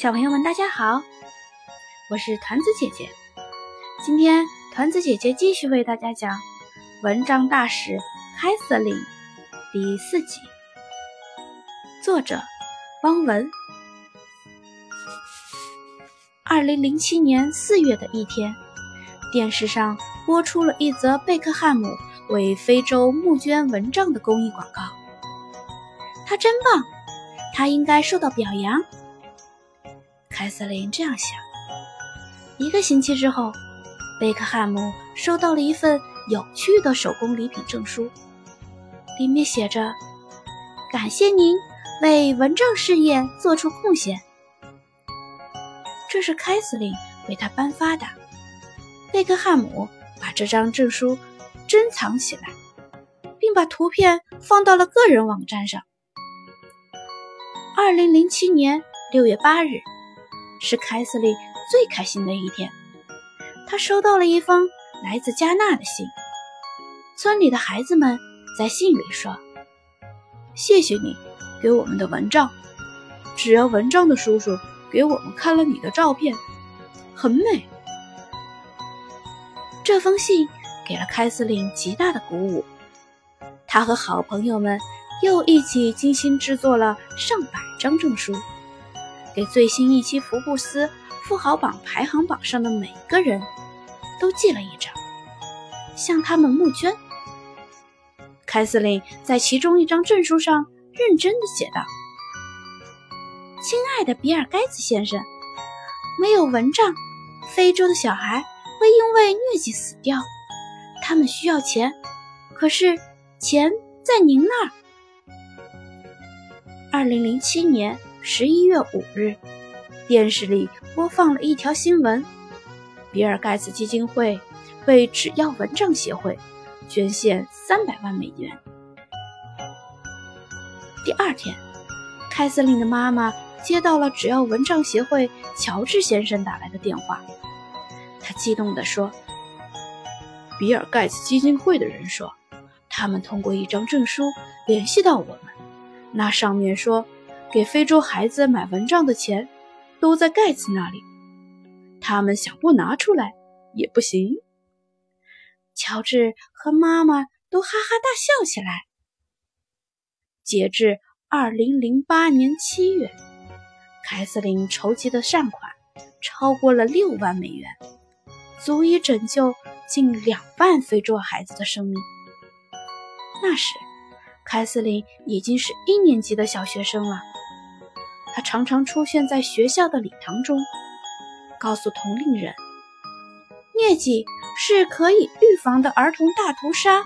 小朋友们，大家好，我是团子姐姐。今天团子姐姐继续为大家讲《文章大使凯瑟琳》第四集，作者汪文。二零零七年四月的一天，电视上播出了一则贝克汉姆为非洲募捐蚊帐的公益广告。他真棒，他应该受到表扬。凯瑟琳这样想。一个星期之后，贝克汉姆收到了一份有趣的手工礼品证书，里面写着：“感谢您为蚊帐事业做出贡献。”这是凯瑟琳为他颁发的。贝克汉姆把这张证书珍藏起来，并把图片放到了个人网站上。二零零七年六月八日。是凯瑟琳最开心的一天。她收到了一封来自加纳的信。村里的孩子们在信里说：“谢谢你给我们的蚊帐。只要蚊帐的叔叔给我们看了你的照片，很美。”这封信给了凯瑟琳极大的鼓舞。她和好朋友们又一起精心制作了上百张证书。给最新一期福布斯富豪榜排行榜上的每个人都寄了一张，向他们募捐。凯瑟琳在其中一张证书上认真的写道：“亲爱的比尔盖茨先生，没有蚊帐，非洲的小孩会因为疟疾死掉。他们需要钱，可是钱在您那儿。”二零零七年。十一月五日，电视里播放了一条新闻：比尔盖茨基金会为只要蚊帐协会捐献三百万美元。第二天，凯瑟琳的妈妈接到了只要蚊帐协会乔治先生打来的电话，他激动地说：“比尔盖茨基金会的人说，他们通过一张证书联系到我们，那上面说。”给非洲孩子买蚊帐的钱都在盖茨那里，他们想不拿出来也不行。乔治和妈妈都哈哈大笑起来。截至二零零八年七月，凯瑟琳筹集的善款超过了六万美元，足以拯救近两万非洲孩子的生命。那时，凯瑟琳已经是一年级的小学生了。他常常出现在学校的礼堂中，告诉同龄人，疟疾是可以预防的儿童大屠杀，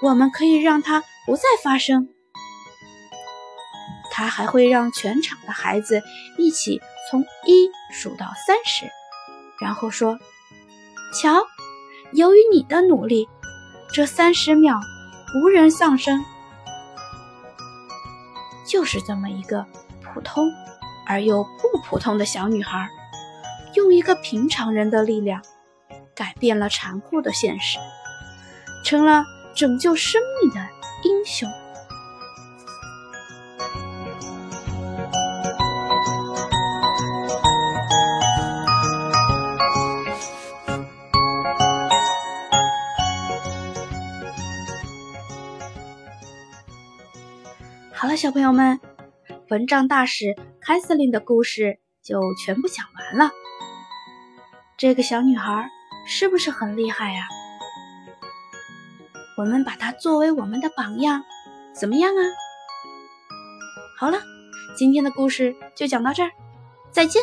我们可以让它不再发生。他还会让全场的孩子一起从一数到三十，然后说：“瞧，由于你的努力，这三十秒无人丧生。”就是这么一个。普通而又不普通的小女孩，用一个平常人的力量，改变了残酷的现实，成了拯救生命的英雄。好了，小朋友们。蚊帐大使凯瑟琳的故事就全部讲完了。这个小女孩是不是很厉害呀？我们把她作为我们的榜样，怎么样啊？好了，今天的故事就讲到这儿，再见。